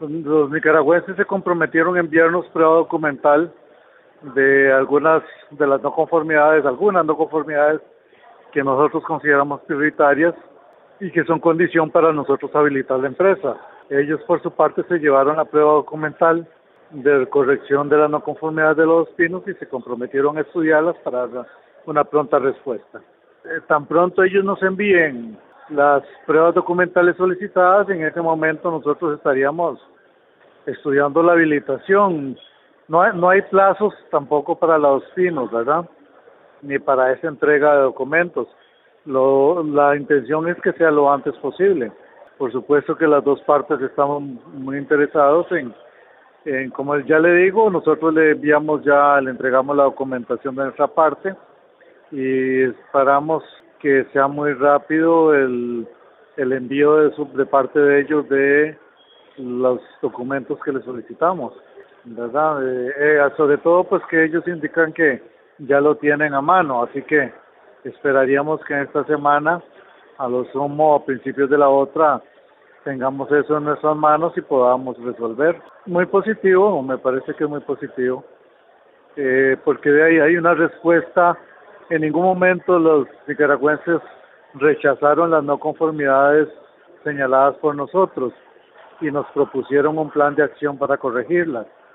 Los nicaragüenses se comprometieron a enviarnos prueba documental de algunas de las no conformidades, algunas no conformidades que nosotros consideramos prioritarias y que son condición para nosotros habilitar la empresa. Ellos por su parte se llevaron la prueba documental de corrección de la no conformidad de los pinos y se comprometieron a estudiarlas para una pronta respuesta. Eh, tan pronto ellos nos envíen las pruebas documentales solicitadas, en ese momento nosotros estaríamos estudiando la habilitación. No hay, no hay plazos tampoco para los pinos, ¿verdad? Ni para esa entrega de documentos. Lo, la intención es que sea lo antes posible. Por supuesto que las dos partes estamos muy interesados en, en, como ya le digo, nosotros le enviamos ya, le entregamos la documentación de nuestra parte y esperamos que sea muy rápido el, el envío de, su, de parte de ellos de los documentos que les solicitamos, ¿verdad? Eh, eh, sobre todo pues que ellos indican que ya lo tienen a mano, así que esperaríamos que esta semana, a lo sumo a principios de la otra, tengamos eso en nuestras manos y podamos resolver. Muy positivo, me parece que es muy positivo, eh, porque de ahí hay una respuesta en ningún momento los nicaragüenses rechazaron las no conformidades señaladas por nosotros y nos propusieron un plan de acción para corregirlas.